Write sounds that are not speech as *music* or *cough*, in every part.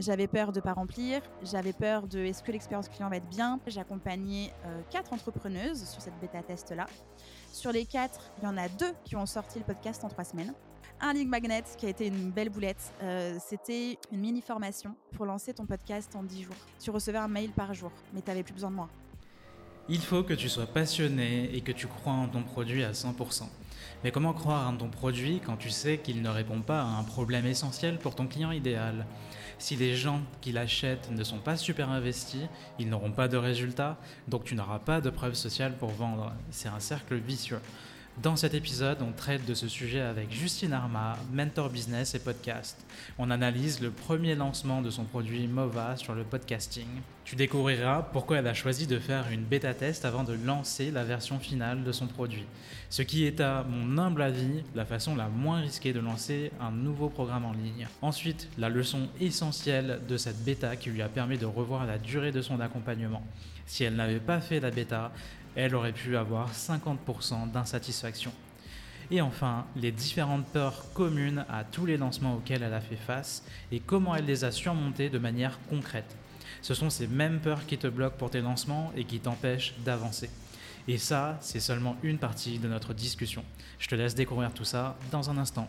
J'avais peur de pas remplir, j'avais peur de est-ce que l'expérience client va être bien. J'ai accompagné euh, quatre entrepreneuses sur cette bêta test là. Sur les quatre, il y en a deux qui ont sorti le podcast en trois semaines. Un League Magnet qui a été une belle boulette. Euh, c'était une mini formation pour lancer ton podcast en 10 jours. Tu recevais un mail par jour, mais tu n'avais plus besoin de moi. Il faut que tu sois passionné et que tu crois en ton produit à 100%. Mais comment croire en ton produit quand tu sais qu'il ne répond pas à un problème essentiel pour ton client idéal? Si les gens qui l'achètent ne sont pas super investis, ils n'auront pas de résultats, donc tu n'auras pas de preuves sociales pour vendre. C'est un cercle vicieux. Dans cet épisode, on traite de ce sujet avec Justine Arma, mentor business et podcast. On analyse le premier lancement de son produit Mova sur le podcasting. Tu découvriras pourquoi elle a choisi de faire une bêta test avant de lancer la version finale de son produit. Ce qui est à mon humble avis la façon la moins risquée de lancer un nouveau programme en ligne. Ensuite, la leçon essentielle de cette bêta qui lui a permis de revoir la durée de son accompagnement. Si elle n'avait pas fait la bêta, elle aurait pu avoir 50% d'insatisfaction. Et enfin, les différentes peurs communes à tous les lancements auxquels elle a fait face et comment elle les a surmontées de manière concrète. Ce sont ces mêmes peurs qui te bloquent pour tes lancements et qui t'empêchent d'avancer. Et ça, c'est seulement une partie de notre discussion. Je te laisse découvrir tout ça dans un instant.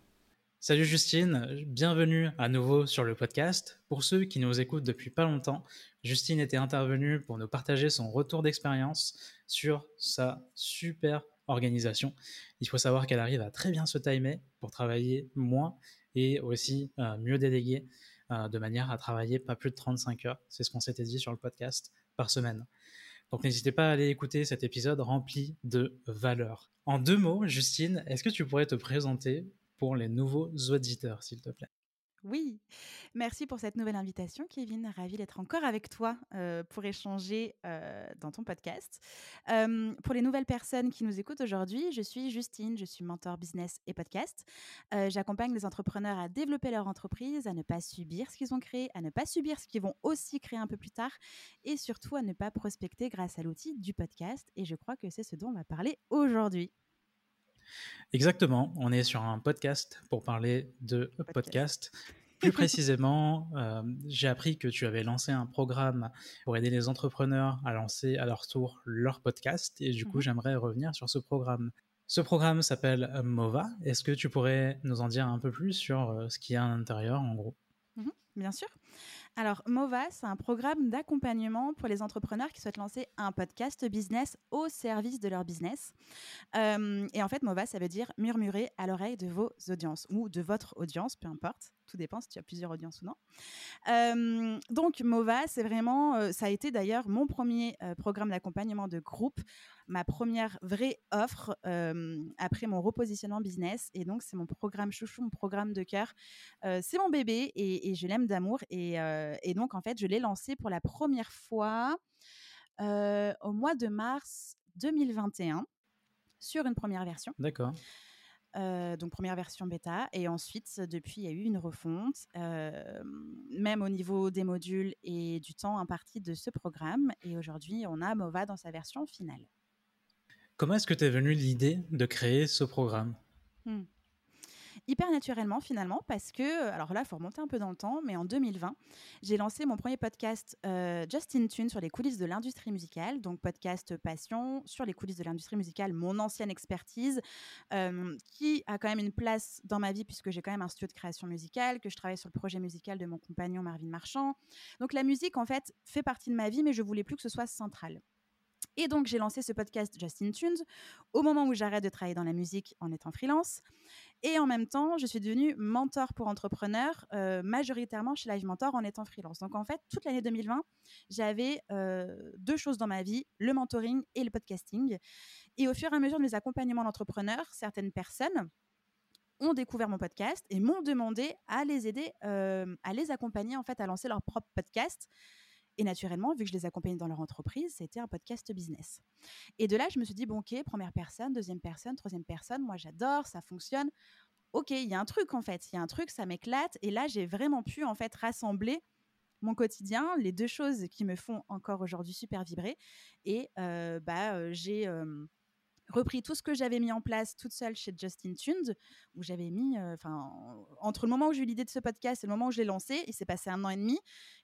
Salut Justine, bienvenue à nouveau sur le podcast. Pour ceux qui nous écoutent depuis pas longtemps, Justine était intervenue pour nous partager son retour d'expérience sur sa super organisation. Il faut savoir qu'elle arrive à très bien se timer pour travailler moins et aussi euh, mieux déléguer euh, de manière à travailler pas plus de 35 heures. C'est ce qu'on s'était dit sur le podcast par semaine. Donc n'hésitez pas à aller écouter cet épisode rempli de valeurs. En deux mots, Justine, est-ce que tu pourrais te présenter pour les nouveaux auditeurs, s'il te plaît. Oui, merci pour cette nouvelle invitation, Kevin. Ravi d'être encore avec toi euh, pour échanger euh, dans ton podcast. Euh, pour les nouvelles personnes qui nous écoutent aujourd'hui, je suis Justine, je suis mentor business et podcast. J'accompagne les entrepreneurs à développer leur entreprise, à ne pas subir ce qu'ils ont créé, à ne pas subir ce qu'ils vont aussi créer un peu plus tard et surtout à ne pas prospecter grâce à l'outil du podcast. Et je crois que c'est ce dont on va parler aujourd'hui. Exactement, on est sur un podcast pour parler de podcast. Plus précisément, *laughs* euh, j'ai appris que tu avais lancé un programme pour aider les entrepreneurs à lancer à leur tour leur podcast et du coup, mhm. j'aimerais revenir sur ce programme. Ce programme s'appelle Mova. Est-ce que tu pourrais nous en dire un peu plus sur euh, ce qu'il y a à l'intérieur en gros? Mhm, Bien sûr. Alors, MOVA, c'est un programme d'accompagnement pour les entrepreneurs qui souhaitent lancer un podcast business au service de leur business. Euh, et en fait, MOVA, ça veut dire murmurer à l'oreille de vos audiences ou de votre audience, peu importe. Tout dépend si tu as plusieurs audiences ou non. Euh, donc, MOVA, c'est vraiment, euh, ça a été d'ailleurs mon premier programme d'accompagnement de groupe, ma première vraie offre après mon repositionnement business. Et donc, c'est mon programme chouchou, mon programme de cœur. c'est mon bébé et, je l'aime d'amour. Et, euh, donc, en fait, je l'ai lancé pour la première fois euh, au mois de mars 2021 sur une première version. D'accord. Euh, donc première version bêta. Et ensuite depuis il y a eu une refonte. Même au niveau des modules et du temps imparti de ce programme. Et aujourd'hui on a Mova dans sa version finale. Comment est-ce que tu es venu l'idée de créer ce programme? Hmm hyper naturellement finalement parce que, alors là, il faut remonter un peu dans le temps, mais en 2020, j'ai lancé mon premier podcast euh, Justin Tune sur les coulisses de l'industrie musicale, donc podcast passion sur les coulisses de l'industrie musicale, mon ancienne expertise, euh, qui a quand même une place dans ma vie puisque j'ai quand même un studio de création musicale, que je travaille sur le projet musical de mon compagnon Marvin Marchand. Donc la musique, en fait, fait partie de ma vie, mais je voulais plus que ce soit central. Et donc, j'ai lancé ce podcast Justin Tunes au moment où j'arrête de travailler dans la musique en étant freelance. Et en même temps, je suis devenue mentor pour entrepreneurs, euh, majoritairement chez Live Mentor en étant freelance. Donc, en fait, toute l'année 2020, j'avais euh, deux choses dans ma vie, le mentoring et le podcasting. Et au fur et à mesure de mes accompagnements d'entrepreneurs, certaines personnes ont découvert mon podcast et m'ont demandé à les aider, à les accompagner en fait à lancer leur propre podcast. Et naturellement, vu que je les accompagnais dans leur entreprise, c'était un podcast business. Et de là, je me suis dit, bon, ok, première personne, deuxième personne, troisième personne, moi j'adore, ça fonctionne. Ok, il y a un truc en fait, il y a un truc, ça m'éclate. Et là, j'ai vraiment pu en fait rassembler mon quotidien, les deux choses qui me font encore aujourd'hui super vibrer. Et bah, j'ai repris tout ce que j'avais mis en place toute seule chez Justin Tunes, où j'avais mis, enfin, entre le moment où j'ai eu l'idée de ce podcast et le moment où je l'ai lancé, il s'est passé un an et demi,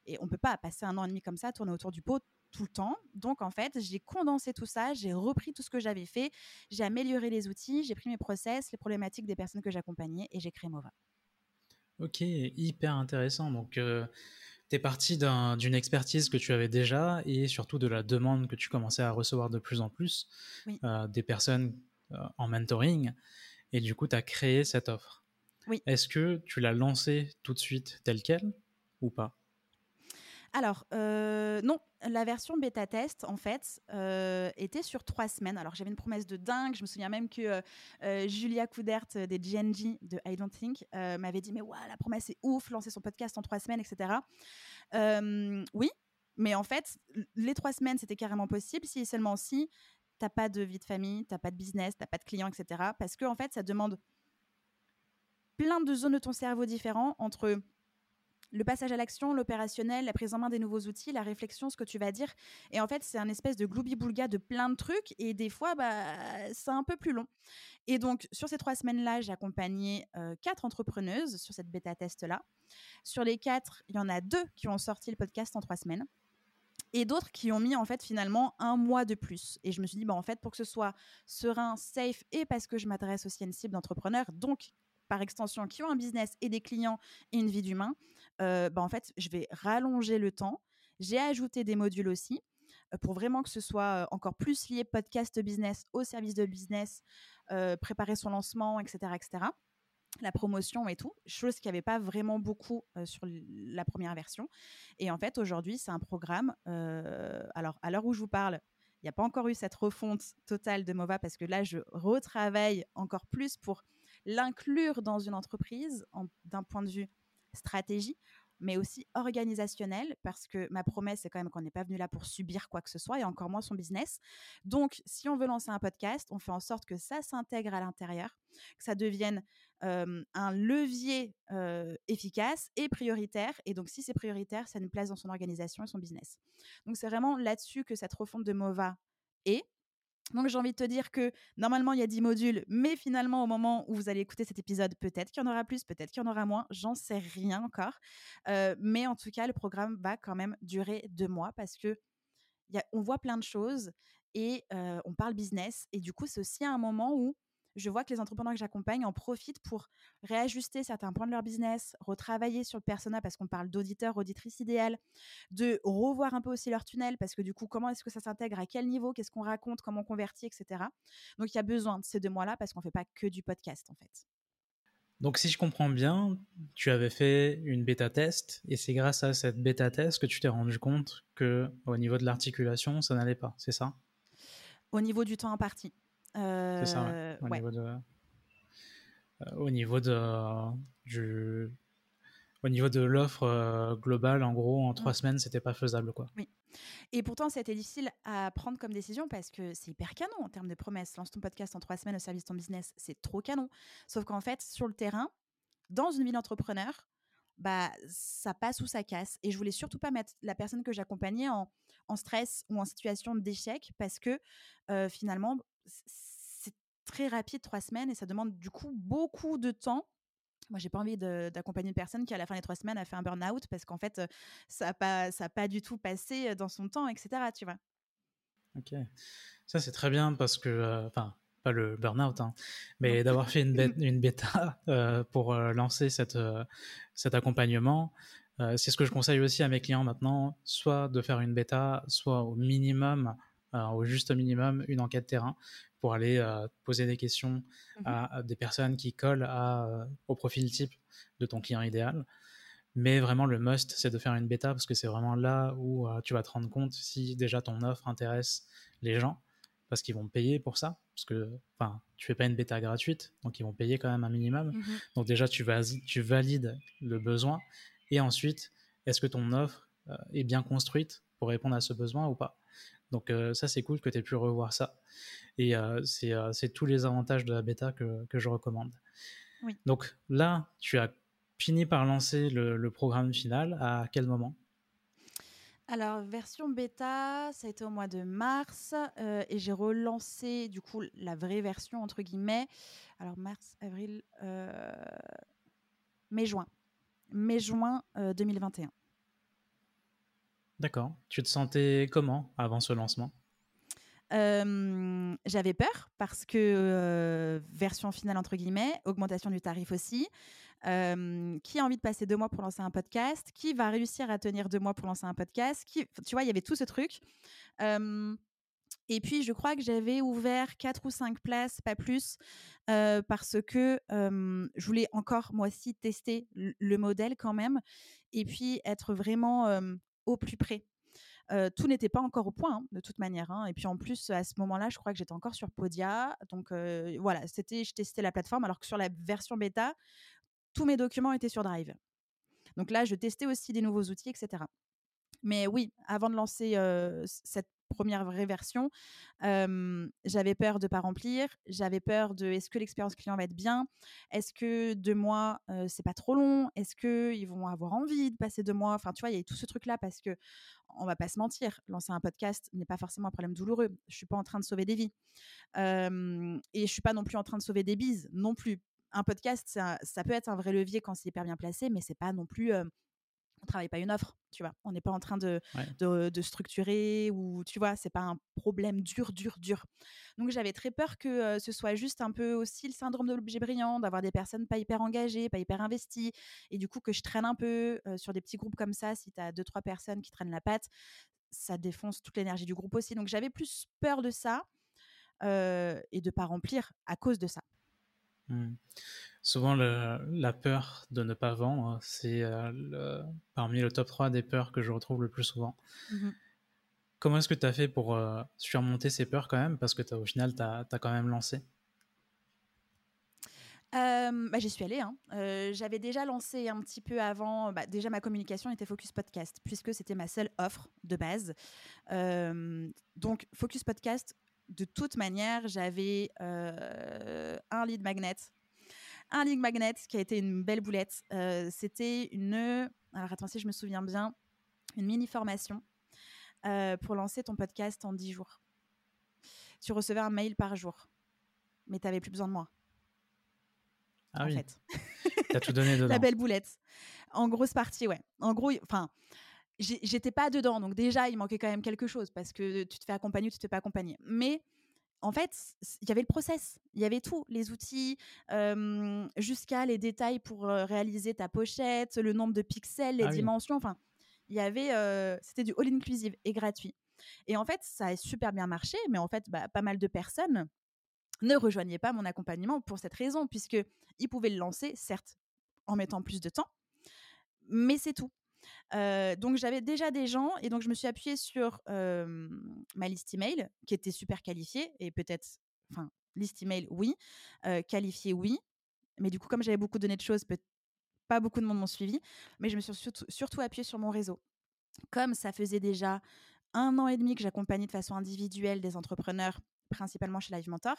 et on peut pas passer un an et demi comme ça, tourner autour du pot tout le temps. Donc en fait, j'ai condensé tout ça, j'ai repris tout ce que j'avais fait, j'ai amélioré les outils, j'ai pris mes process, les problématiques des personnes que j'accompagnais et j'ai créé Mova. Ok, hyper intéressant. Donc tu es parti d'une expertise que tu avais déjà et surtout de la demande que tu commençais à recevoir de plus en plus euh, des personnes euh, en mentoring. Et du coup, tu as créé cette offre. Oui. Est-ce que tu l'as lancée tout de suite telle qu'elle ou pas? Alors, euh, non, la version bêta test, en fait, euh, était sur trois semaines. Alors, j'avais une promesse de dingue. Je me souviens même que euh, Julia Coudert des GNG de I Don't Think m'avait dit Mais ouais, la promesse est ouf, lancer son podcast en trois semaines, etc. oui, mais en fait, les trois semaines, c'était carrément possible si et seulement si t'as pas de vie de famille, t'as pas de business, t'as pas de clients, etc. Parce que, en fait, ça demande plein de zones de ton cerveau différents entre le passage à l'action, l'opérationnel, la prise en main des nouveaux outils, la réflexion, ce que tu vas dire. Et en fait, c'est un espèce de gloubi-boulga de plein de trucs. Et des fois, bah, c'est un peu plus long. Et donc, sur ces trois semaines-là, j'ai accompagné euh, quatre entrepreneuses sur cette bêta-test-là. Sur les quatre, il y en a deux qui ont sorti le podcast en trois semaines. Et d'autres qui ont mis en fait finalement un mois de plus. Et je me suis dit, bah, en fait, pour que ce soit serein, safe, et parce que je m'adresse aussi à une cible d'entrepreneurs, donc par extension, qui ont un business et des clients et une vie d'humain, euh, en fait, je vais rallonger le temps. J'ai ajouté des modules aussi pour vraiment que ce soit encore plus lié podcast business au service de business, préparer son lancement, etc., etc. La promotion et tout, chose qu'il n'y avait pas vraiment beaucoup sur la première version. Et en fait, aujourd'hui, c'est un programme. alors, à l'heure où je vous parle, il n'y a pas encore eu cette refonte totale de Mova parce que là, je retravaille encore plus pour l'inclure dans une entreprise d'un point de vue stratégie, mais aussi organisationnel, parce que ma promesse, c'est quand même qu'on n'est pas venu là pour subir quoi que ce soit, et encore moins son business. Donc, si on veut lancer un podcast, on fait en sorte que ça s'intègre à l'intérieur, que ça devienne un levier efficace et prioritaire. Et donc, si c'est prioritaire, ça une place dans son organisation et son business. Donc, c'est vraiment là-dessus que cette refonte de MOVA est. Donc j'ai envie de te dire que normalement il y a 10 modules, mais finalement au moment où vous allez écouter cet épisode, peut-être qu'il y en aura plus, peut-être qu'il y en aura moins, j'en sais rien encore. Euh, mais en tout cas, le programme va quand même durer deux mois parce que on voit plein de choses et euh, on parle business. Et du coup, c'est aussi un moment où je vois que les entrepreneurs que j'accompagne en profitent pour réajuster certains points de leur business, retravailler sur le persona parce qu'on parle d'auditeur, auditrice idéale, de revoir un peu aussi leur tunnel parce que du coup, comment est-ce que ça s'intègre, à quel niveau, qu'est-ce qu'on raconte, comment on convertit, etc. Donc, il y a besoin de ces deux mois-là parce qu'on ne fait pas que du podcast en fait. Donc, si je comprends bien, tu avais fait une bêta test et c'est grâce à cette bêta test que tu t'es rendu compte que au niveau de l'articulation, ça n'allait pas, c'est ça? Au niveau du temps imparti. C'est ça, euh, Au, niveau de, euh, au niveau de, du, au niveau de l'offre euh, globale, en gros, en trois mmh. semaines, c'était pas faisable, quoi. Oui. Et pourtant, c'était difficile à prendre comme décision parce que c'est hyper canon en termes de promesses. Lance ton podcast en trois semaines au service de ton business, c'est trop canon. Sauf qu'en fait, sur le terrain, dans une vie d'entrepreneur, bah, ça passe ou ça casse. Et je voulais surtout pas mettre la personne que j'accompagnais en, en, stress ou en situation d'échec parce que finalement, c'est très rapide, trois semaines, et ça demande du coup beaucoup de temps. Moi, j'ai pas envie d'accompagner une personne qui, à la fin des trois semaines, a fait un burn-out parce qu'en fait, ça n'a pas, ça pas du tout passé dans son temps, etc. Tu vois. Ok. Ça, c'est très bien parce que, enfin, pas le burn-out, hein, mais d'avoir fait une, *laughs* une bêta *laughs* pour lancer cette, cet accompagnement. c'est ce que je conseille aussi à mes clients maintenant, soit de faire une bêta, soit au minimum au juste minimum une enquête terrain pour aller euh, poser des questions mmh à, des personnes qui collent à, au profil type de ton client idéal. Mais vraiment, le must, c'est de faire une bêta parce que c'est vraiment là où euh, tu vas te rendre compte si déjà ton offre intéresse les gens parce qu'ils vont payer pour ça, parce que enfin, tu fais pas une bêta gratuite, donc ils vont payer quand même un minimum. Mhm. Donc déjà, tu, tu valides le besoin, et ensuite, est-ce que ton offre euh, est bien construite pour répondre à ce besoin ou pas? Donc euh, ça, c'est cool que tu aies pu revoir ça. Et euh, c'est tous les avantages de la bêta que, que je recommande. Donc là, tu as fini par lancer le, le programme final. À quel moment? Alors, version bêta, ça a été au mois de mars euh, et j'ai relancé du coup la vraie version entre guillemets. Alors, mars, avril, euh, mai-juin. Mai-juin 2021. Euh, D'accord. Tu te sentais comment avant ce lancement? J'avais peur parce que version finale entre guillemets, augmentation du tarif aussi qui a envie de passer deux mois pour lancer un podcast, qui va réussir à tenir deux mois pour lancer un podcast, qui, tu vois, il y avait tout ce truc. et puis, je crois que j'avais ouvert quatre ou cinq places, pas plus, parce que je voulais encore, moi aussi, tester le modèle quand même, et puis être vraiment au plus près. tout n'était pas encore au point, hein, de toute manière. Hein. Et puis en plus, à ce moment-là, je crois que j'étais encore sur Podia. Donc voilà, c'était, je testais la plateforme, alors que sur la version bêta, tous mes documents étaient sur Drive. Donc là, je testais aussi des nouveaux outils, etc. Mais oui, avant de lancer cette première vraie version, j'avais peur de ne pas remplir, j'avais peur de est-ce que l'expérience client va être bien, est-ce que deux mois c'est pas trop long, est-ce qu'ils vont avoir envie de passer deux mois, enfin tu vois, il y a tout ce truc là parce que on va pas se mentir, lancer un podcast n'est pas forcément un problème douloureux. Je suis pas en train de sauver des vies. Et je suis pas non plus en train de sauver des bises non plus. Un podcast, ça, peut être un vrai levier quand c'est hyper bien placé, mais c'est pas non plus. On travaille pas une offre, tu vois? On n'est pas en train de, de, structurer ou, tu vois, c'est pas un problème dur, dur, dur. Donc j'avais très peur que ce soit juste un peu aussi le syndrome de l'objet brillant, d'avoir des personnes pas hyper engagées, pas hyper investies, et du coup que je traîne un peu sur des petits groupes comme ça. Si tu as deux, trois personnes qui traînent la patte, ça défonce toute l'énergie du groupe aussi. Donc j'avais plus peur de ça et de pas remplir à cause de ça. Mmh. Souvent, la peur de ne pas vendre, c'est euh, parmi le top 3 des peurs que je retrouve le plus souvent. Mmh Comment est-ce que tu as fait pour euh, surmonter ces peurs quand même? Parce que au final, tu as, quand même lancé. bah, J'y suis allée. Hein. Euh, j'avais déjà lancé un petit peu avant. Bah, déjà, ma communication était Focus Podcast, puisque c'était ma seule offre de base. donc, Focus Podcast, de toute manière, j'avais euh, un lead magnet. Un lead magnet qui a été une belle boulette. Euh, c'était une. Alors, attends, si je me souviens bien, une mini formation euh, pour lancer ton podcast en 10 jours. Tu recevais un mail par jour, mais tu n'avais plus besoin de moi. Ah en oui. fait. as tout donné *laughs* dedans. La belle boulette. En grosse partie, ouais. En gros, enfin j'étais pas dedans. Donc déjà, il manquait quand même quelque chose parce que tu te fais accompagner ou tu te fais pas accompagner. Mais en fait, il y avait le process, il y avait tout, les outils, jusqu'à les détails pour réaliser ta pochette, le nombre de pixels, les ah dimensions. Enfin, il y avait, c'était du all inclusive et gratuit. Et en fait, ça a super bien marché, mais en fait, bah, pas mal de personnes ne rejoignaient pas mon accompagnement pour cette raison, puisque ils pouvaient le lancer, certes, en mettant plus de temps, mais c'est tout donc j'avais déjà des gens et donc je me suis appuyée sur ma liste email qui était super qualifiée et peut-être, enfin liste email oui, qualifiée oui, mais du coup comme j'avais beaucoup donné de choses, pas beaucoup de monde m'ont suivi, mais je me suis surtout, surtout appuyée sur mon réseau. Comme ça faisait déjà un an et demi que j'accompagnais de façon individuelle des entrepreneurs, principalement chez Live Mentor,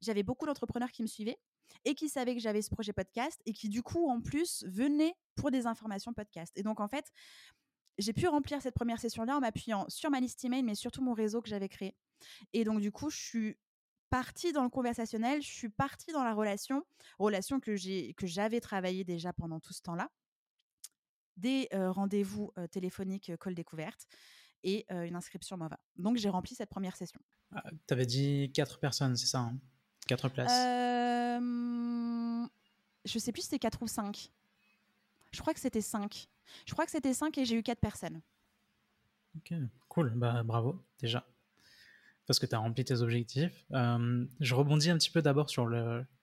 j'avais beaucoup d'entrepreneurs qui me suivaient et qui savaient que j'avais ce projet podcast et qui du coup en plus venaient pour des informations podcast. Et donc en fait, j'ai pu remplir cette première session-là en m'appuyant sur ma liste email, mais surtout mon réseau que j'avais créé. Et donc du coup, je suis partie dans le conversationnel, je suis partie dans la relation, relation que j'ai que j'avais travaillé déjà pendant tout ce temps-là, des rendez-vous téléphoniques call découverte et une inscription MOVA. Donc j'ai rempli cette première session. Ah, tu avais dit quatre personnes, c'est ça hein? Quatre places Je sais plus si c'était quatre ou cinq. Je crois que c'était 5. Je crois que c'était 5 et j'ai eu 4 personnes. Ok, cool. Bah, bravo, déjà. Parce que tu as rempli tes objectifs. Euh, je rebondis un petit peu d'abord sur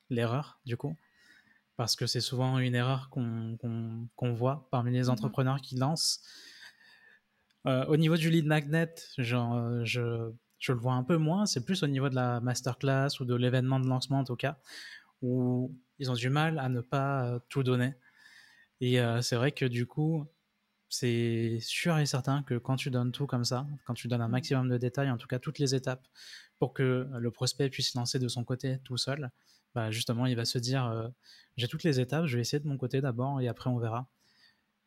l'erreur, du coup. Parce que c'est souvent une erreur qu'on voit parmi les mhm. entrepreneurs qui lancent. Euh, au niveau du lead magnet, genre, je, je le vois un peu moins. C'est plus au niveau de la masterclass ou de l'événement de lancement, en tout cas, où ils ont du mal à ne pas tout donner. Et c'est vrai que du coup, c'est sûr et certain que quand tu donnes tout comme ça, quand tu donnes un mmh. maximum de détails, en tout cas toutes les étapes, pour que le prospect puisse lancer de son côté tout seul, bah justement, il va se dire j'ai toutes les étapes, je vais essayer de mon côté d'abord et après on verra.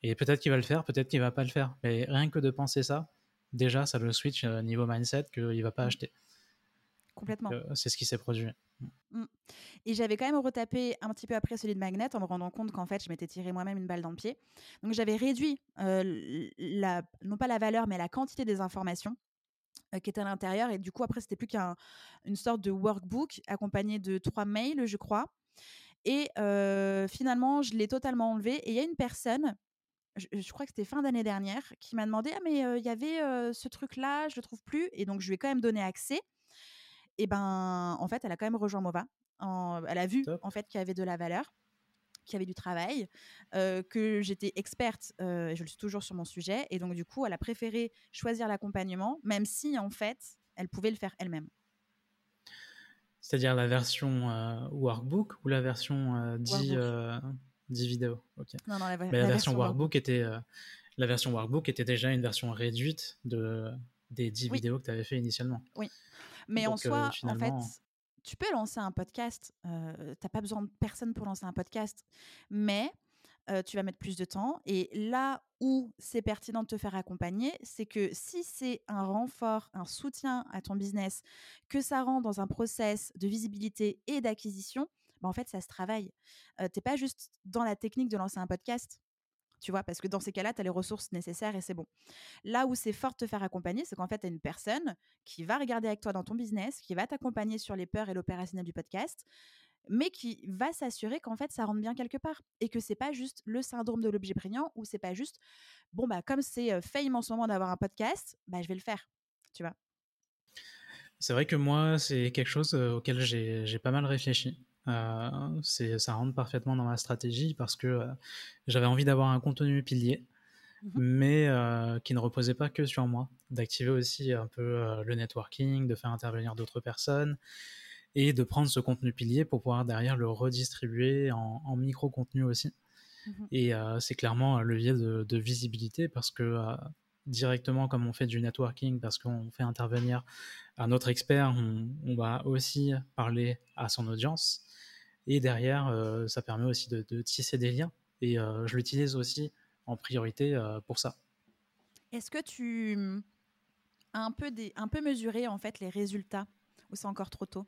Et peut-être qu'il va le faire, peut-être qu'il va pas le faire. Mais rien que de penser ça, déjà, ça le switch niveau mindset qu'il va pas mmh. acheter. Complètement. c'est ce qui s'est produit. Mmh. Et j'avais quand même retapé un petit peu après celui de Magnet en me rendant compte qu'en fait, je m'étais tiré moi-même une balle dans le pied. Donc j'avais réduit, la, non pas la valeur, mais la quantité des informations qui étaient à l'intérieur. Et du coup, après, c'était plus qu'une sorte de workbook accompagné de trois mails, je crois. Et finalement, je l'ai totalement enlevé. Et il y a une personne, je, crois que c'était fin d'année dernière, qui m'a demandé Ah, mais il y avait ce truc-là, je le trouve plus. Et donc, je lui ai quand même donné accès et ben en fait, elle a quand même rejoint Mova. elle a vu en fait qu'il y avait de la valeur, qu'il y avait du travail, que j'étais experte, je le suis toujours sur mon sujet, et donc du coup, elle a préféré choisir l'accompagnement, même si en fait, elle pouvait le faire elle-même. C'est-à-dire la version workbook ou la version 10, vidéos Non, non, la, Mais la, version, workbook, était la version workbook était déjà une version réduite de des 10 vidéos que tu avais fait initialement. Oui. Mais en soi, en fait, tu peux lancer un podcast. Euh, tu n'as pas besoin de personne pour lancer un podcast. Mais tu vas mettre plus de temps. Et là où c'est pertinent de te faire accompagner, c'est que si c'est un renfort, un soutien à ton business, que ça rend dans un process de visibilité et d'acquisition, bah en fait, ça se travaille. tu n'es pas juste dans la technique de lancer un podcast tu vois, parce que dans ces cas-là, tu as les ressources nécessaires et c'est bon. Là où c'est fort de te faire accompagner, c'est qu'en fait, tu as une personne qui va regarder avec toi dans ton business, qui va t'accompagner sur les peurs et l'opérationnel du podcast, mais qui va s'assurer qu'en fait, ça rentre bien quelque part et que c'est pas juste le syndrome de l'objet prégnant ou c'est pas juste, bon, bah, comme c'est fame en ce moment d'avoir un podcast, bah, je vais le faire, tu vois? C'est vrai que moi, c'est quelque chose auquel j'ai pas mal réfléchi. Euh, ça rentre parfaitement dans ma stratégie parce que euh, j'avais envie d'avoir un contenu pilier, mmh mais euh, qui ne reposait pas que sur moi, d'activer aussi un peu le networking, de faire intervenir d'autres personnes et de prendre ce contenu pilier pour pouvoir derrière le redistribuer en, micro-contenu aussi. Mmh et c'est clairement un levier de, visibilité parce que directement comme on fait du networking, parce qu'on fait intervenir un autre expert, on, va aussi parler à son audience. Et derrière, euh, ça permet aussi de, tisser des liens. Et euh, je l'utilise aussi en priorité euh, pour ça. Est-ce que tu as un peu, des, un peu mesuré en fait les résultats ou c'est encore trop tôt?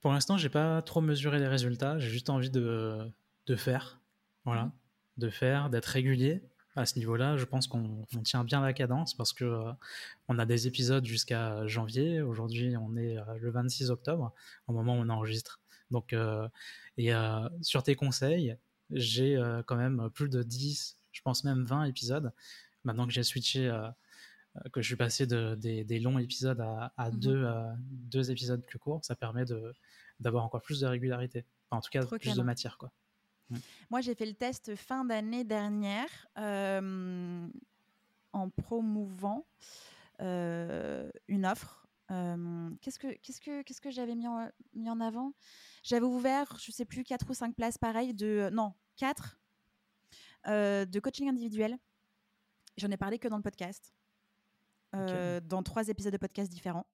Pour l'instant, j'ai pas trop mesuré les résultats. J'ai juste envie de, de faire, voilà, mmh. de faire, d'être régulier. À ce niveau-là, je pense qu'on tient bien la cadence parce que on a des épisodes jusqu'à janvier. Aujourd'hui, on est le 26 octobre, au moment où on enregistre. Donc, euh, et euh, sur tes conseils, j'ai euh, quand même plus de 10, je pense même 20 épisodes. Maintenant que j'ai switché, que je suis passé de, des, longs épisodes à, mmh deux, deux, épisodes plus courts, ça permet d'avoir encore plus de régularité. en tout cas, plus de matière. Quoi. Moi, j'ai fait le test fin d'année dernière en promouvant une offre qu'est-ce que qu'est-ce que qu'est-ce que j'avais mis en, mis en avant? J'avais ouvert, je sais plus, quatre ou cinq places pareilles de non quatre de coaching individuel. J'en ai parlé que dans le podcast, dans trois épisodes de podcast différents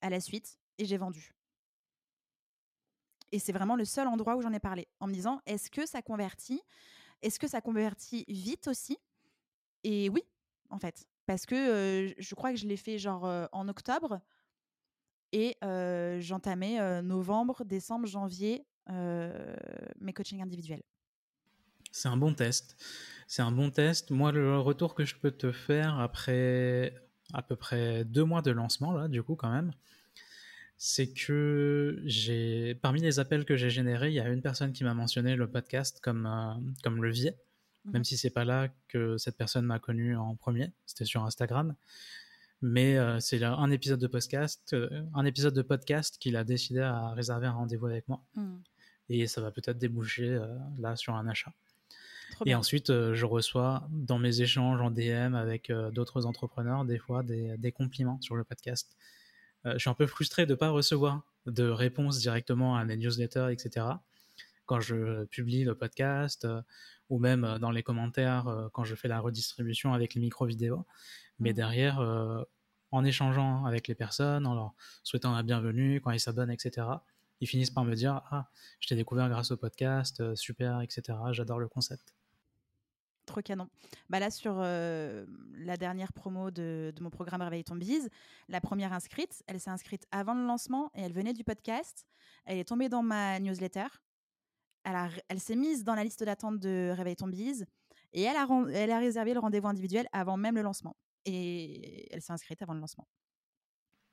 à la suite, et j'ai vendu. Et c'est vraiment le seul endroit où j'en ai parlé, en me disant est-ce que ça convertit? Est-ce que ça convertit vite aussi? Et oui, en fait. Parce que je crois que je l'ai fait genre en octobre et j'entamais novembre, décembre, janvier mes coachings individuels. C'est un bon test. C'est un bon test. Moi, le retour que je peux te faire après à peu près deux mois de lancement, là, du coup, quand même, c'est que j'ai, parmi les appels que j'ai générés, il y a une personne qui m'a mentionné le podcast comme, comme levier même mhm. si c'est pas là que cette personne m'a connu en premier, c'était sur Instagram. Mais euh, c'est un épisode de podcast, euh, un épisode de podcast qu'il a décidé à réserver un rendez-vous avec moi. Mhm. Et ça va peut-être déboucher euh, là sur un achat. et ensuite, je reçois dans mes échanges en DM avec d'autres entrepreneurs des fois des, des, compliments sur le podcast. je suis un peu frustré de ne pas recevoir de réponses directement à mes newsletters, etc. Quand je publie le podcast ou même dans les commentaires quand je fais la redistribution avec les micro-vidéos. Mais mmh. derrière, en échangeant avec les personnes, en leur souhaitant la bienvenue, quand ils s'abonnent, etc., ils finissent par me dire Ah, je t'ai découvert grâce au podcast, super, etc. J'adore le concept. Trop canon. Bah là, sur la dernière promo de, mon programme Réveille ton bise, la première inscrite, elle s'est inscrite avant le lancement et elle venait du podcast. Elle est tombée dans ma newsletter. Elle, elle s'est mise dans la liste d'attente de Réveille ton bise et elle a, elle a réservé le rendez-vous individuel avant même le lancement. Et elle s'est inscrite avant le lancement.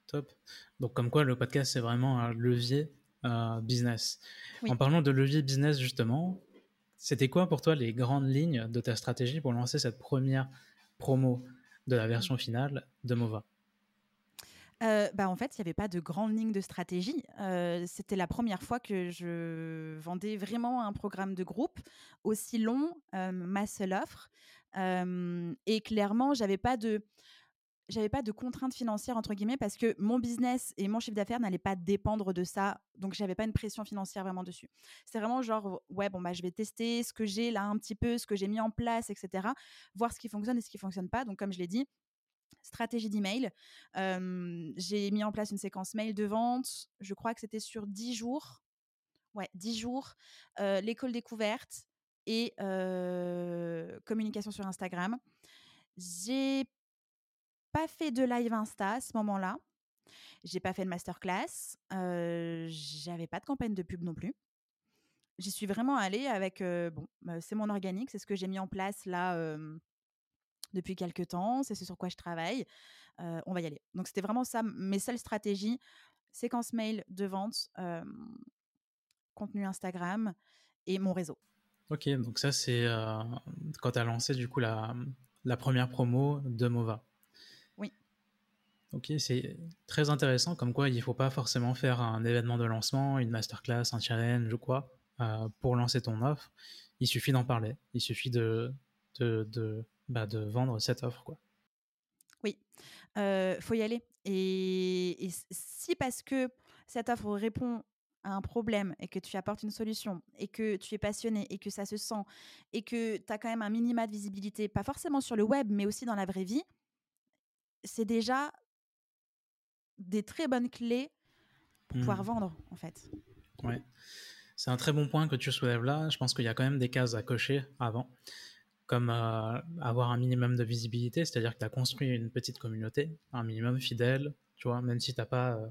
Top. Donc, comme quoi, le podcast, c'est vraiment un levier business. En parlant de levier business, justement, c'était quoi pour toi les grandes lignes de ta stratégie pour lancer cette première promo de la version finale de Mova? Euh, bah en fait, il n'y avait pas de grande ligne de stratégie. Euh, c'était la première fois que je vendais vraiment un programme de groupe aussi long, euh, ma seule offre. et clairement, j'avais pas de, j'avais pas de contraintes financières entre guillemets parce que mon business et mon chiffre d'affaires n'allaient pas dépendre de ça donc j'avais pas une pression financière vraiment dessus c'est vraiment genre ouais bon bah je vais tester ce que j'ai là un petit peu ce que j'ai mis en place etc voir ce qui fonctionne et ce qui fonctionne pas donc comme je l'ai dit stratégie d'email j'ai mis en place une séquence mail de vente je crois que c'était sur 10 jours ouais 10 jours l'école découverte et communication sur Instagram j'ai pas fait de live Insta à ce moment-là. J'ai pas fait de masterclass. J'avais pas de campagne de pub non plus. J'y suis vraiment allée avec bon, bah, c'est mon organique, c'est ce que j'ai mis en place là depuis quelques temps, c'est ce sur quoi je travaille. on va y aller. Donc c'était vraiment ça mes seules stratégies séquence mail de vente, contenu Instagram et mon réseau. Ok, donc ça c'est quand tu as lancé du coup la, la première promo de Mova. Ok, c'est très intéressant, comme quoi il ne faut pas forcément faire un événement de lancement, une masterclass, un challenge ou quoi, pour lancer ton offre. Il suffit d'en parler, il suffit de, de, de, bah, de vendre cette offre. Quoi. Oui, euh, faut y aller. Et, et, si parce que cette offre répond à un problème et que tu apportes une solution et que tu es passionné et que ça se sent et que tu as quand même un minima de visibilité, pas forcément sur le web, mais aussi dans la vraie vie, c'est déjà des très bonnes clés pour pouvoir mmh. vendre, en fait. Ouais. C'est un très bon point que tu soulèves là. Je pense qu'il y a quand même des cases à cocher avant, comme euh, avoir un minimum de visibilité, c'est-à-dire que tu as construit une petite communauté, un minimum fidèle, tu vois, même si tu n'as pas, euh,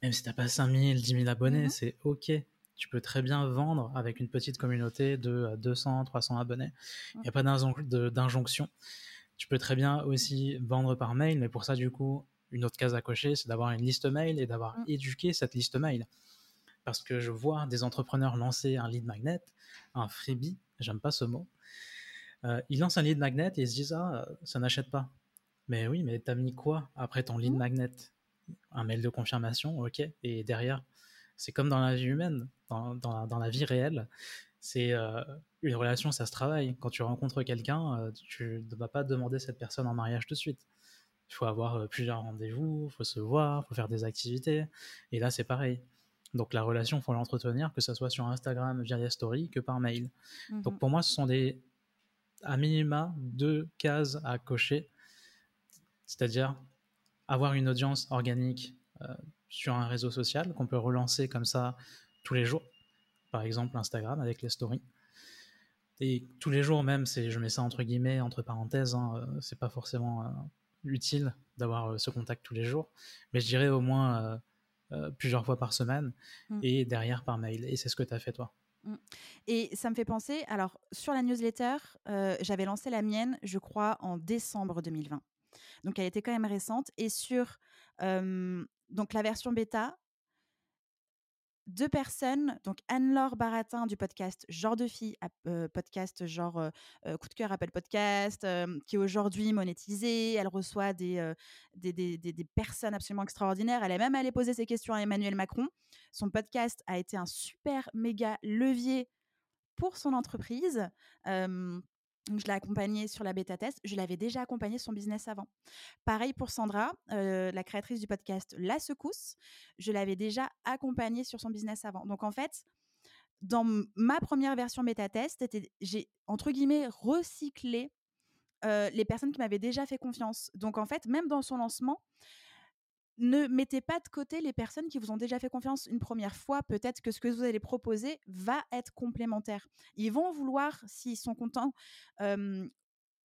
même si pas 5000, 10 000 abonnés, mmh c'est OK. Tu peux très bien vendre avec une petite communauté de 200, euh, 300 abonnés. Il n'y a pas d'injonction. Tu peux très bien aussi vendre par mail, mais pour ça, du coup, une autre case à cocher, c'est d'avoir une liste mail et d'avoir mmh. éduqué cette liste mail. Parce que je vois des entrepreneurs lancer un lead magnet, un freebie, j'aime pas ce mot. Euh, ils lancent un lead magnet et ils se disent Ah, ça n'achète pas. Mais oui, mais t'as mis quoi après ton lead mmh. magnet? Un mail de confirmation, ok. Et derrière, c'est comme dans la vie humaine, dans, dans, la, vie réelle. C'est euh, une relation, ça se travaille. Quand tu rencontres quelqu'un, euh, tu ne vas pas demander cette personne en mariage tout de suite il faut avoir plusieurs rendez-vous, il faut se voir, il faut faire des activités. Et là, c'est pareil. Donc la relation, il faut l'entretenir, que ce soit sur Instagram via les stories que par mail. Donc mmh pour moi, ce sont des, à minima, deux cases à cocher. C'est-à-dire avoir une audience organique sur un réseau social qu'on peut relancer comme ça tous les jours. Par exemple, Instagram avec les stories. Et tous les jours même, c'est, je mets ça entre guillemets, entre parenthèses, hein, c'est pas forcément utile d'avoir euh, ce contact tous les jours, mais je dirais au moins euh, euh, plusieurs fois par semaine mmh. et derrière par mail. Et c'est ce que tu as fait toi? Mmh. Et ça me fait penser, alors sur la newsletter, j'avais lancé la mienne, je crois, en décembre 2020. Donc elle était quand même récente. Et sur donc la version bêta, deux personnes, donc Anne-Laure Baratin du podcast Genre de fille, podcast genre coup de cœur Apple Podcast, qui est aujourd'hui monétisé. Elle reçoit des, des, des, des, personnes absolument extraordinaires. Elle est même allée poser ses questions à Emmanuel Macron. Son podcast a été un super méga levier pour son entreprise. Je l'ai accompagnée sur la bêta test. Je l'avais déjà accompagnée son business avant. Pareil pour Sandra, la créatrice du podcast La Secousse. Je l'avais déjà accompagnée sur son business avant. Donc, en fait, dans ma première version bêta test, j'ai, entre guillemets, recyclé les personnes qui m'avaient déjà fait confiance. Donc, en fait, même dans son lancement, ne mettez pas de côté les personnes qui vous ont déjà fait confiance une première fois. Peut-être que ce que vous allez proposer va être complémentaire. Ils vont vouloir, s'ils sont contents,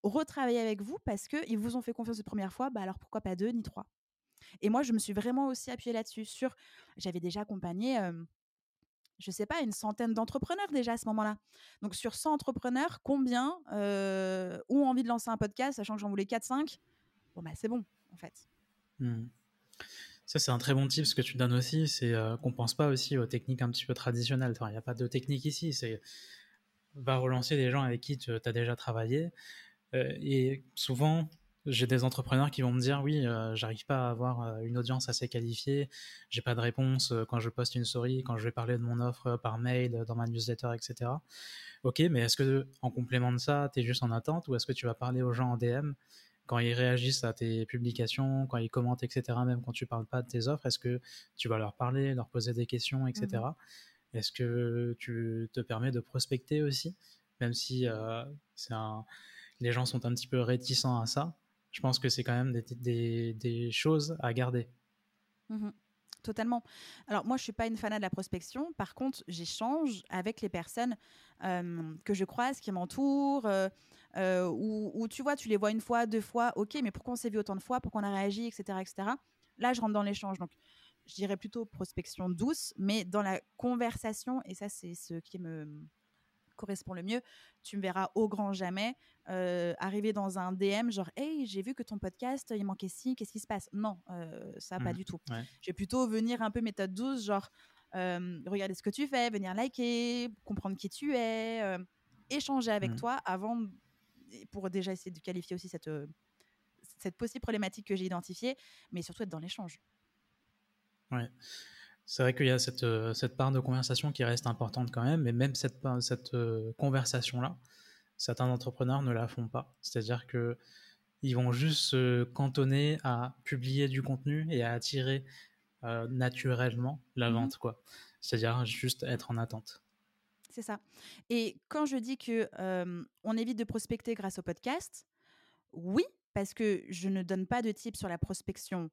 retravailler avec vous parce qu'ils vous ont fait confiance une première fois. Bah alors pourquoi pas deux ni trois? Et moi, je me suis vraiment aussi appuyée là-dessus. J'avais déjà accompagné. je ne sais pas, une centaine d'entrepreneurs déjà à ce moment-là. Donc, sur 100 entrepreneurs, combien ont envie de lancer un podcast, sachant que j'en voulais 4-5 Bon, bah, c'est bon, en fait. Mmh. Ça, c'est un très bon tip. Ce que tu donnes aussi, c'est euh, qu'on pense pas aussi aux techniques un petit peu traditionnelles. Il n'y a pas de technique ici. C'est va relancer des gens avec qui tu as déjà travaillé. Euh, et souvent, j'ai des entrepreneurs qui vont me dire oui, euh, j'arrive pas à avoir une audience assez qualifiée, j'ai pas de réponse quand je poste une story, quand je vais parler de mon offre par mail, dans ma newsletter, etc. Ok, mais est-ce que en complément de ça, tu es juste en attente ou est-ce que tu vas parler aux gens en DM quand ils réagissent à tes publications, quand ils commentent, etc., même quand tu parles pas de tes offres, est-ce que tu vas leur parler, leur poser des questions, etc. Mmh est-ce que tu te permets de prospecter aussi, même si euh, un... les gens sont un petit peu réticents à ça Je pense que c'est quand même des, des, choses à garder. Mmh totalement. Alors moi, je suis pas une fan de la prospection. Par contre, j'échange avec les personnes que je croise, qui m'entourent, euh, ou, tu vois, tu les vois une fois, deux fois, ok, mais pourquoi on s'est vu autant de fois, pourquoi on a réagi, etc., etc. Là, je rentre dans l'échange. Donc, je dirais plutôt prospection douce, mais dans la conversation, et ça, c'est ce qui me correspond le mieux, tu me verras au grand jamais euh, arriver dans un DM genre hey j'ai vu que ton podcast il manquait ci qu'est-ce qui se passe? Non euh, ça pas mmh. du tout je vais plutôt venir un peu méthode douce genre euh, regarder ce que tu fais venir liker comprendre qui tu es échanger avec mmh. toi avant pour déjà essayer de qualifier aussi cette cette possible problématique que j'ai identifiée mais surtout être dans l'échange ouais c'est vrai qu'il y a cette, euh, cette, part de conversation qui reste importante quand même, mais même cette, cette euh, conversation-là, certains entrepreneurs ne la font pas. C'est-à-dire que ils vont juste se cantonner à publier du contenu et à attirer euh, naturellement la mmh vente, quoi. C'est-à-dire juste être en attente. C'est ça. Et quand je dis que on évite de prospecter grâce au podcast, oui, parce que je ne donne pas de tips sur la prospection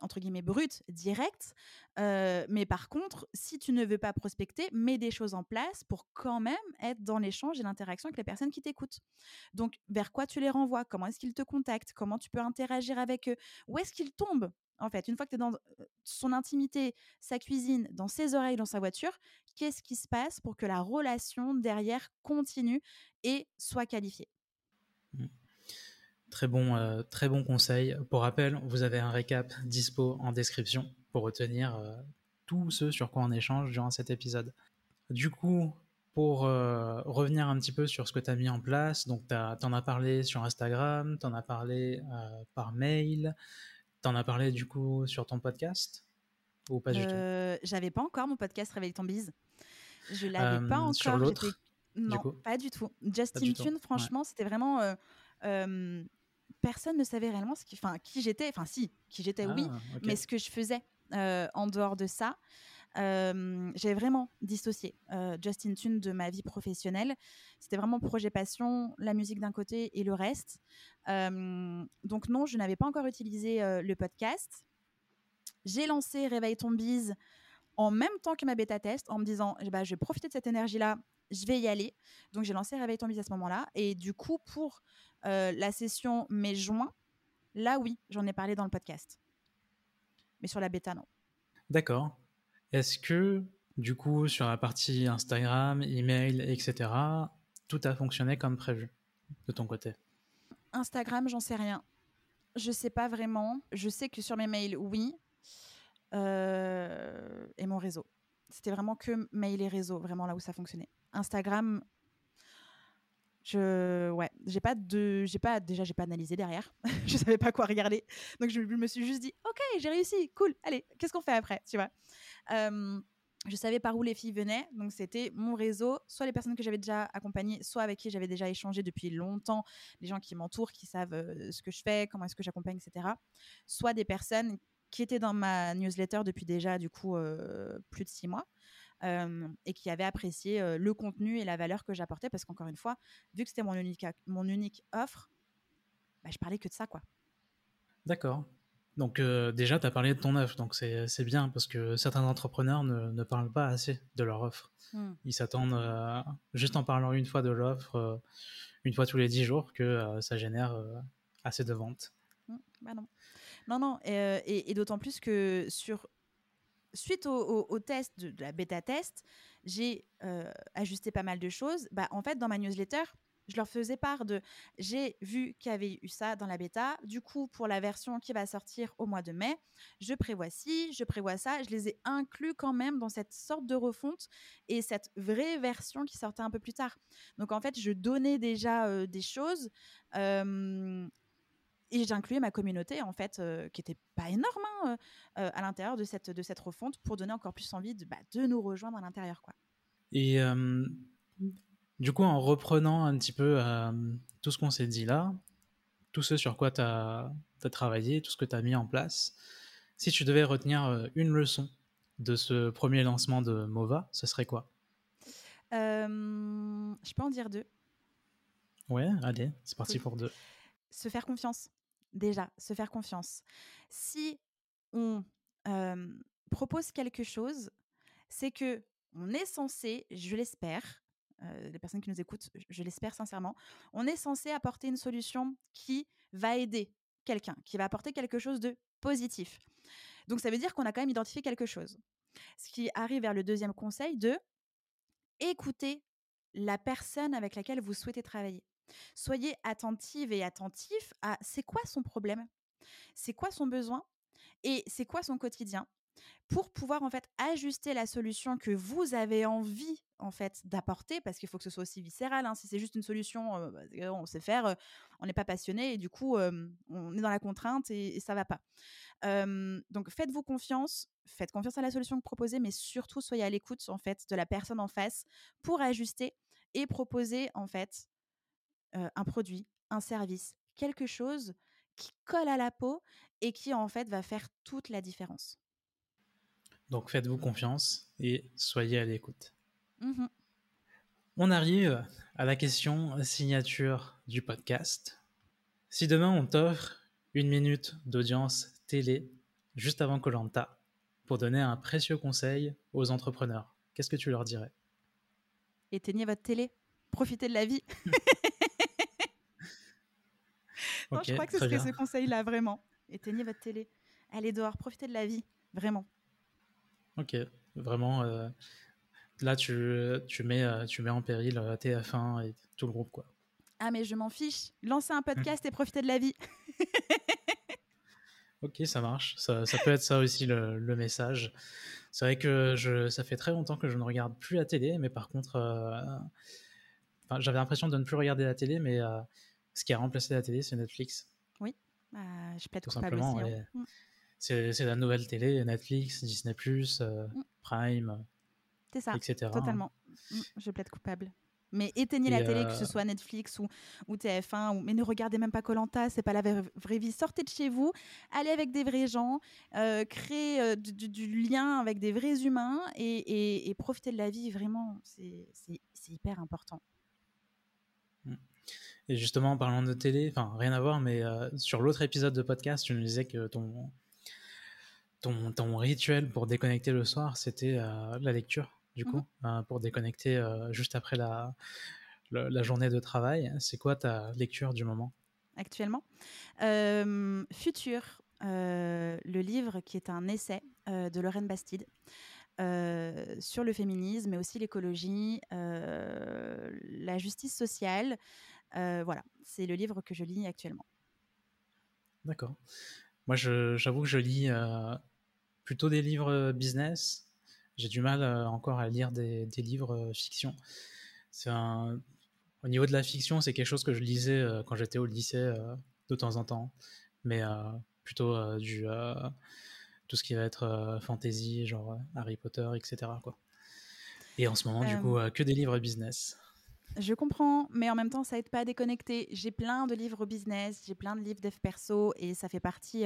entre guillemets brute, directe. mais par contre, si tu ne veux pas prospecter, mets des choses en place pour quand même être dans l'échange et l'interaction avec les personnes qui t'écoutent. Donc, vers quoi tu les renvoies? Comment est-ce qu'ils te contactent? Comment tu peux interagir avec eux? Où est-ce qu'ils tombent? En fait, une fois que tu es dans son intimité, sa cuisine, dans ses oreilles, dans sa voiture, qu'est-ce qui se passe pour que la relation derrière continue et soit qualifiée? Mmh. Très bon, très bon conseil. Pour rappel, vous avez un récap dispo en description pour retenir tout ce sur quoi on échange durant cet épisode. Du coup, pour revenir un petit peu sur ce que tu as mis en place, donc tu en as parlé sur Instagram, tu en as parlé par mail, tu en as parlé du coup sur ton podcast? Ou pas du tout? J'avais pas encore mon podcast Réveille ton bise. Je l'avais pas encore. Sur l'autre Non, pas du tout. Justin Tune, franchement, c'était vraiment personne ne savait réellement ce qui, enfin, qui j'étais. Enfin, si, qui j'étais, oui, ah, mais ce que je faisais euh, en dehors de ça. J'ai vraiment dissocié Justin Tune de ma vie professionnelle. C'était vraiment projet passion, la musique d'un côté et le reste. donc non, je n'avais pas encore utilisé le podcast. J'ai lancé Réveille ton en même temps que ma bêta test en me disant bah, je vais profiter de cette énergie-là, je vais y aller. Donc j'ai lancé Réveille ton à ce moment-là. Et du coup, pour la session mai-juin, là oui, j'en ai parlé dans le podcast. Mais sur la bêta, non. D'accord. Est-ce que, du coup, sur la partie Instagram, email, etc., tout a fonctionné comme prévu de ton côté? Instagram, j'en sais rien. Je sais pas vraiment. Je sais que sur mes mails, oui. Euh, et mon réseau. C'était vraiment que mail et réseau, vraiment là où ça fonctionnait. Instagram, je ouais, j'ai pas de pas déjà j'ai pas analysé derrière. *laughs* je savais pas quoi regarder. Donc je, me suis juste dit OK, j'ai réussi, cool. Allez, qu'est-ce qu'on fait après, tu vois je savais par où les filles venaient, donc c'était mon réseau, soit les personnes que j'avais déjà accompagnées, soit avec qui j'avais déjà échangé depuis longtemps, les gens qui m'entourent, qui savent euh, ce que je fais, comment est-ce que j'accompagne, etc. Soit des personnes qui étaient dans ma newsletter depuis déjà du coup euh, plus de six mois. euh, et qui avaient apprécié euh, le contenu et la valeur que j'apportais parce qu'encore une fois, vu que c'était mon unique, mon unique offre, bah, je parlais que de ça quoi. D'accord. Donc euh, déjà, tu as parlé de ton offre, donc c'est bien parce que certains entrepreneurs ne, ne parlent pas assez de leur offre. Hmm. Ils s'attendent, euh, juste en parlant une fois de l'offre, euh, une fois tous les 10 jours, que ça génère assez de ventes. Mm, Bah non. Non, non. Et, et- et d'autant plus que sur, suite au, au- au test de, de la bêta test, j'ai ajusté pas mal de choses. Bah, en fait, dans ma newsletter, je leur faisais part de j'ai vu qu'il y avait eu ça dans la bêta. Du coup, pour la version qui va sortir au mois de mai, je prévois ci, je prévois ça. Je les ai inclus quand même dans cette sorte de refonte et cette vraie version qui sortait un peu plus tard. Donc, en fait, je donnais déjà des choses. et j'incluais ma communauté en fait qui était pas énorme hein, à l'intérieur de cette de cette refonte pour donner encore plus envie de, bah, de nous rejoindre à l'intérieur quoi. Et du coup, en reprenant un petit peu euh, tout ce qu'on s'est dit là, tout ce sur quoi tu as, travaillé, tout ce que tu as mis en place, si tu devais retenir euh, une leçon de ce premier lancement de Mova, ce serait quoi? Euh, je peux en dire deux. Ouais, allez, c'est parti Cool. pour deux. Se faire confiance. Déjà, se faire confiance. Si on euh, propose quelque chose, c'est que on est censé, je l'espère, euh, les personnes qui nous écoutent, je- je l'espère sincèrement, on est censé apporter une solution qui va aider quelqu'un, qui va apporter quelque chose de positif. Donc ça veut dire qu'on a quand même identifié quelque chose. Ce qui arrive vers le deuxième conseil de écouter la personne avec laquelle vous souhaitez travailler. Soyez attentive et attentif à c'est quoi son problème, c'est quoi son besoin? Et c'est quoi son quotidien? Pour pouvoir en fait ajuster la solution que vous avez envie en fait d'apporter parce qu'il faut que ce soit aussi viscéral hein. si c'est juste une solution bah, on sait faire on n'est pas passionné et du coup on est dans la contrainte et, et ça va pas donc faites-vous confiance faites confiance à la solution proposez mais surtout soyez à l'écoute en fait de la personne en face pour ajuster et proposer en fait un produit un service quelque chose qui colle à la peau et qui en fait va faire toute la différence Donc faites-vous confiance et soyez à l'écoute. Mhm. On arrive à la question signature du podcast. Si demain on t'offre une minute d'audience télé juste avant Colanta pour donner un précieux conseil aux entrepreneurs, qu'est-ce que tu leur dirais? Éteignez votre télé, profitez de la vie. *laughs* non, je crois que ce serait bien. ce conseil-là, vraiment. Éteignez votre télé, allez dehors, profitez de la vie, vraiment. Ok, vraiment. euh, là, tu, tu, mets, euh, tu mets en péril euh, TF1 et tout le groupe, quoi. Ah, mais je m'en fiche, lancez un podcast et profitez de la vie. *laughs* Ok, ça marche. Ça, ça peut être ça aussi le, le message. C'est vrai que je, ça fait très longtemps que je ne regarde plus la télé, mais par contre, enfin, j'avais l'impression de ne plus regarder la télé, mais ce qui a remplacé la télé, c'est Netflix. Ah, je plaide Tout coupable simplement, aussi. hein. ouais. Mm. C'est la nouvelle télé, Netflix, Disney+, euh, Mm. Prime, C'est ça, etc. totalement. Mm, Je plaide coupable. Mais éteignez Et, la télé, que euh, ce soit Netflix ou, ou TF1, ou... mais ne regardez même pas Colanta, c'est pas la vraie, vraie vie. Sortez de chez vous, allez avec des vrais gens, euh, créez euh, du, lien avec des vrais humains et, et- et profitez de la vie. Vraiment, c'est hyper important. Et justement, en parlant de télé, enfin, rien à voir, mais sur l'autre épisode de podcast, tu nous disais que ton, ton, ton rituel pour déconnecter le soir, c'était euh, la lecture, du coup, euh, pour déconnecter euh, juste après la, journée de travail. C'est quoi ta lecture du moment? Actuellement? Euh, Futur, le livre qui est un essai de Lorraine Bastide sur le féminisme, mais aussi l'écologie, la justice sociale. Voilà, c'est le livre que je lis actuellement. D'accord. Moi, j'avoue que je lis euh, plutôt des livres business. J'ai du mal euh, encore à lire des, des livres euh, fiction. C'est un... Au niveau de la fiction, c'est quelque chose que je lisais euh, quand j'étais au lycée euh, de temps en temps, mais euh, plutôt euh, du, euh, tout ce qui va être fantasy, genre Harry Potter, etc. Quoi. Et en ce moment, du coup, que des livres business. Je comprends, mais en même temps, ça aide pas à déconnecter. J'ai plein de livres business, j'ai plein de livres dev perso, et ça fait partie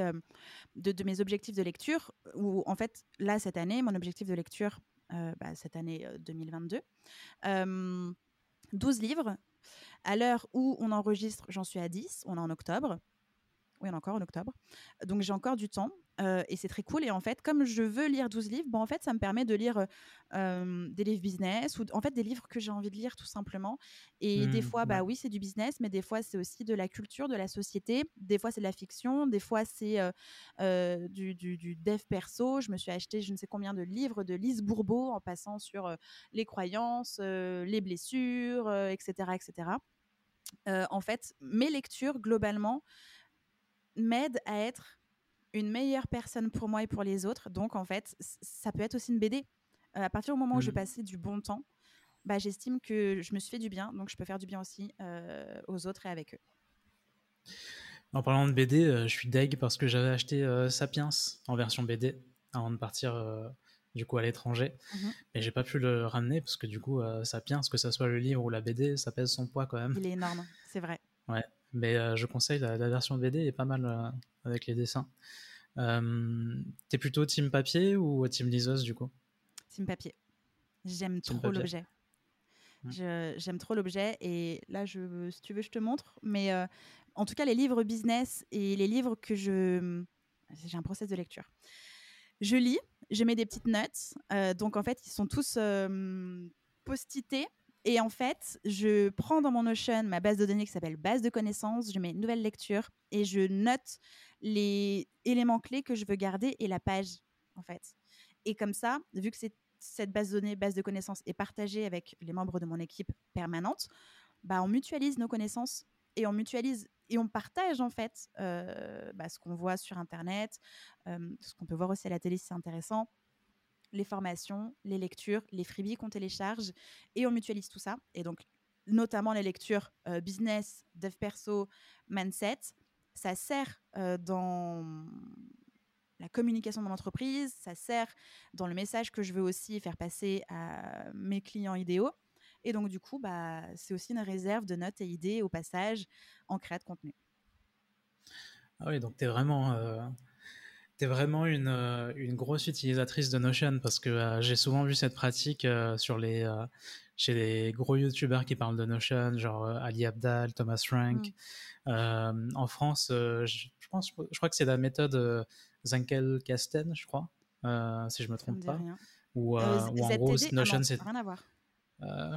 de, mes objectifs de lecture. Où en fait, là, cette année, mon objectif de lecture, bah, cette année 2022, 12 livres. À l'heure où on enregistre, j'en suis à 10, on est en octobre. Oui, on est encore en octobre. Donc j'ai encore du temps. Euh, et c'est très cool. Et en fait, comme je veux lire 12 livres, bon, en fait, ça me permet de lire euh, des livres business ou en fait des livres que j'ai envie de lire tout simplement. Et des mmh, fois, bah oui, c'est du business, mais des fois, c'est aussi de la culture, de la société. Des fois, c'est de la fiction. Des fois, c'est euh, du, du, dev perso. Je me suis acheté je ne sais combien de livres de Lise Bourbeau en passant sur les croyances, les blessures, etc. etc. en fait, mes lectures, globalement, m'aident à être une meilleure personne pour moi et pour les autres. Donc, en fait, ça peut être aussi une BD. Euh, à partir du moment où je mmh. passais du bon temps, bah, j'estime que je me suis fait du bien, donc je peux faire du bien aussi euh, aux autres et avec eux. En parlant de BD, euh, je suis deg parce que j'avais acheté Sapiens en version BD avant de partir du coup à l'étranger, mmh et j'ai pas pu le ramener parce que du coup Sapiens, que ça soit le livre ou la BD, ça pèse son poids quand même. Il est énorme, c'est vrai. Ouais, mais je conseille la, la, version BD est pas mal avec les dessins. Euh, T'es plutôt team papier ou team liseuse du coup? Team papier. J'aime trop l'objet. J'aime trop l'objet et là, je, si tu veux, je te montre. Mais euh, en tout cas, les livres business et les livres que je... J'ai un process de lecture. Je lis, je mets des petites notes. Euh, donc en fait, ils sont tous euh, postités et en fait, je prends dans mon Notion ma base de données qui s'appelle base de connaissances, je mets une nouvelle lecture et je note les éléments clés que je veux garder et la page, en fait. Et comme ça, vu que cette base de données, base de connaissances est partagée avec les membres de mon équipe permanente, bah, on mutualise nos connaissances et on mutualise et on partage en fait euh, bah, ce qu'on voit sur Internet, euh, ce qu'on peut voir aussi à la télé si c'est intéressant, les formations, les lectures, les freebies qu'on télécharge et on mutualise tout ça. Et donc, notamment les lectures euh, business, dev perso, mindset, ça sert euh, dans la communication de mon entreprise, ça sert dans le message que je veux aussi faire passer à mes clients idéaux. Et donc, du coup, bah, c'est aussi une réserve de notes et idées au passage en créa de contenu. Ah oui, donc tu es vraiment euh, tu es vraiment une, euh, une, grosse utilisatrice de Notion parce que euh, j'ai souvent vu cette pratique euh, sur les, chez les gros youtubeurs qui parlent de Notion, genre Ali Abdal, Thomas Frank. Mm. en France, je, pense, je crois que c'est la méthode Zankel Casten, je crois, si je me trompe pas. Ou, en gros, Notion, c'est.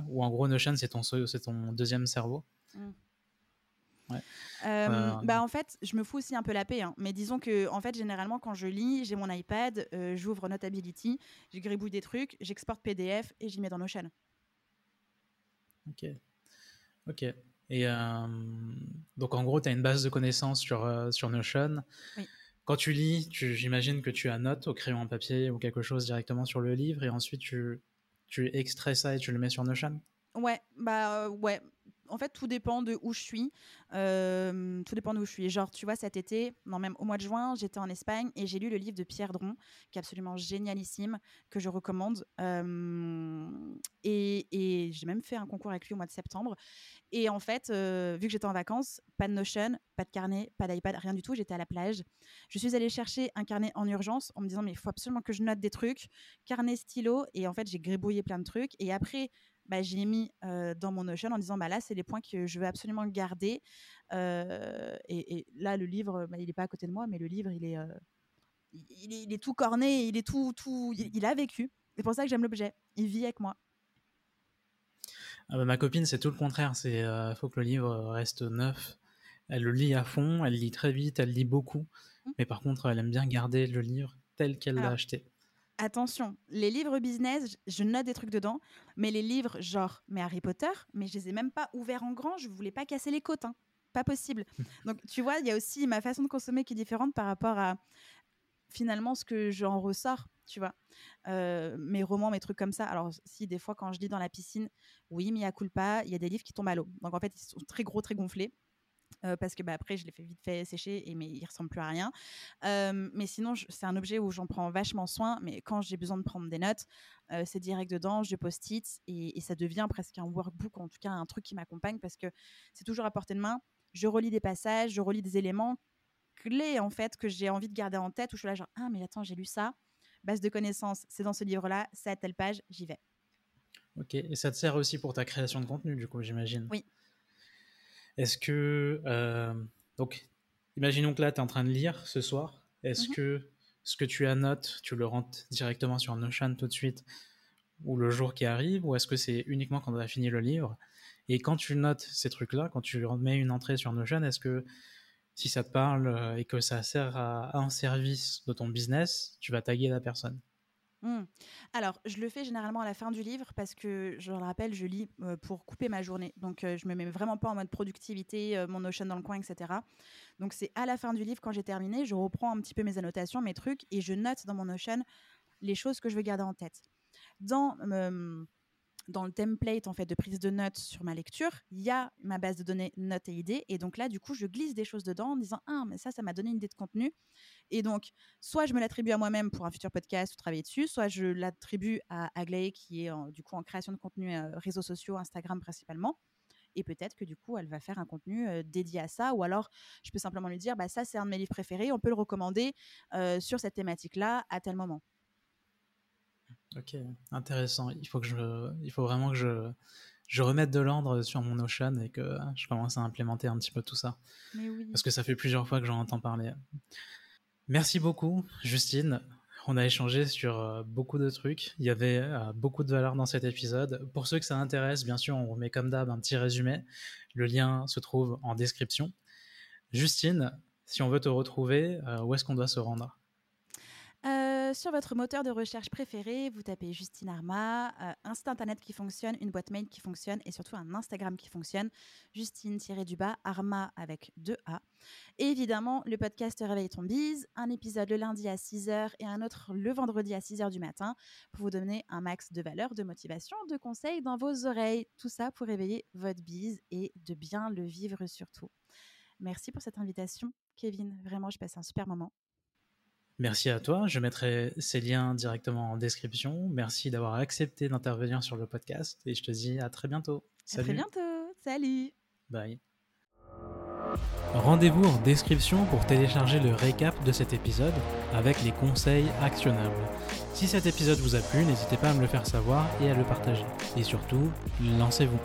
ou en gros, Notion, c'est ton, ton deuxième cerveau. Mm. Euh, bah en fait, je me fous aussi un peu la paix, hein. mais disons que en fait, généralement, quand je lis, j'ai mon iPad, euh, j'ouvre Notability, je gribouille des trucs, j'exporte PDF et j'y mets dans Notion. Ok. Ok. Et euh, donc, en gros, tu as une base de connaissances sur, sur Notion. Oui. Quand tu lis, j'imagine que tu annotes au crayon en papier ou quelque chose directement sur le livre et ensuite tu, tu extrais ça et tu le mets sur Notion? Ouais, bah ouais en fait, tout dépend de où je suis. Euh, tout dépend de où je suis. Genre, tu vois, cet été, non, même au mois de juin, j'étais en Espagne et j'ai lu le livre de Pierre Dron, qui est absolument génialissime, que je recommande. Euh, et, j'ai même fait un concours avec lui au mois de septembre. Et en fait, euh, vu que j'étais en vacances, pas de Notion, pas de carnet, pas d'iPad, rien du tout, j'étais à la plage. Je suis allée chercher un carnet en urgence en me disant, mais il faut absolument que je note des trucs. Carnet, stylo. Et en fait, j'ai gribouillé plein de trucs. Et après, bah, j'ai mis dans mon Notion en disant bah, là, c'est les points que je veux absolument garder. et, là, le livre, bah, il n'est pas à côté de moi, mais le livre, il est, il, est, tout corné, il est tout, tout, il, a vécu. C'est pour ça que j'aime l'objet. Il vit avec moi. Ah bah, ma copine, c'est tout le contraire. C'est faut que le livre reste neuf. Elle le lit à fond, elle lit très vite, elle lit beaucoup. Mmh. Mais par contre, elle aime bien garder le livre tel qu'elle l'a acheté attention, les livres business, je note des trucs dedans, mais les livres genre mais Harry Potter, mais je les ai même pas ouverts en grand, je voulais pas casser les côtes, hein. pas possible. *laughs* Donc tu vois, il y a aussi ma façon de consommer qui est différente par rapport à finalement ce que j'en ressors, tu vois. Euh, mes romans, mes trucs comme ça. Alors si des fois quand je lis dans la piscine, oui, mais il y a culpa, il y a des livres qui tombent à l'eau. Donc en fait, ils sont très gros, très gonflés. Parce que bah, après, je l'ai fait vite fait sécher, et, mais il ressemble plus à rien. mais sinon, c'est un objet où j'en prends vachement soin. Mais quand j'ai besoin de prendre des notes, c'est direct dedans, je post-it et, ça devient presque un workbook, en tout cas un truc qui m'accompagne parce que c'est toujours à portée de main. Je relis des passages, je relis des éléments clés en fait que j'ai envie de garder en tête où je suis là genre ah mais attends j'ai lu ça base de connaissances c'est dans ce livre là c'est à telle page j'y vais ok et ça te sert aussi pour ta création de contenu du coup j'imagine? Oui est-ce que. Euh, donc, imaginons que là, tu es en train de lire ce soir. Est-ce mmh que ce que tu annotes, tu le rentres directement sur Notion tout de suite ou le jour qui arrive Ou est-ce que c'est uniquement quand tu as fini le livre? Et quand tu notes ces trucs-là, quand tu mets une entrée sur Notion, est-ce que si ça te parle euh, et que ça sert à un service de ton business, tu vas taguer la personne? Mmh. Alors, je le fais généralement à la fin du livre parce que, je le rappelle, je lis pour couper ma journée. Donc, je me mets vraiment pas en mode productivité, mon Notion dans le coin, etc. Donc, c'est à la fin du livre, quand j'ai terminé, je reprends un petit peu mes annotations, mes trucs, et je note dans mon Notion les choses que je veux garder en tête. Dans dans le template en fait de prise de notes sur ma lecture, il y a ma base de données notes et idées. Et donc là, du coup, je glisse des choses dedans en disant Ah, mais ça, ça m'a donné une idée de contenu. Et donc, soit je me l'attribue à moi-même pour un futur podcast ou travailler dessus, soit je l'attribue à Aglaé qui est du coup en création de contenu euh, réseaux sociaux, Instagram principalement. Et peut-être que du coup, elle va faire un contenu euh, dédié à ça. Ou alors, je peux simplement lui dire bah, Ça, c'est un de mes livres préférés, on peut le recommander euh, sur cette thématique-là à tel moment. Ok, intéressant. Il faut, que je, il faut vraiment que je, je remette de l'ordre sur mon Notion et que je commence à implémenter un petit peu tout ça. Parce que ça fait plusieurs fois que j'en entends parler. Merci beaucoup, Justine. On a échangé sur euh, beaucoup de trucs. Il y avait euh, beaucoup de valeur dans cet épisode. Pour ceux que ça intéresse, bien sûr, on remet comme d'hab un petit résumé. Le lien se trouve en description. Justine, si on veut te retrouver, euh, où est-ce qu'on doit se rendre? Sur votre moteur de recherche préféré, vous tapez Justine Arma, euh, un site internet qui fonctionne, une boîte mail qui fonctionne et surtout un Instagram qui fonctionne. Justine-du-bas, Arma avec deux A. Et évidemment, le podcast Réveille ton bise, un épisode le lundi à 6h et un autre le vendredi à 6h du matin pour vous donner un max de valeur, de motivation, de conseils dans vos oreilles. Tout ça pour réveiller votre bise et de bien le vivre surtout. Merci pour cette invitation, Kevin. Vraiment, je passe un super moment. Merci à toi. Je mettrai ces liens directement en description. Merci d'avoir accepté d'intervenir sur le podcast et je te dis à très bientôt. Salut. À très bientôt. Salut. Bye. Rendez-vous en description pour télécharger le récap de cet épisode avec les conseils actionnables. Si cet épisode vous a plu, n'hésitez pas à me le faire savoir et à le partager. Et surtout, lancez-vous.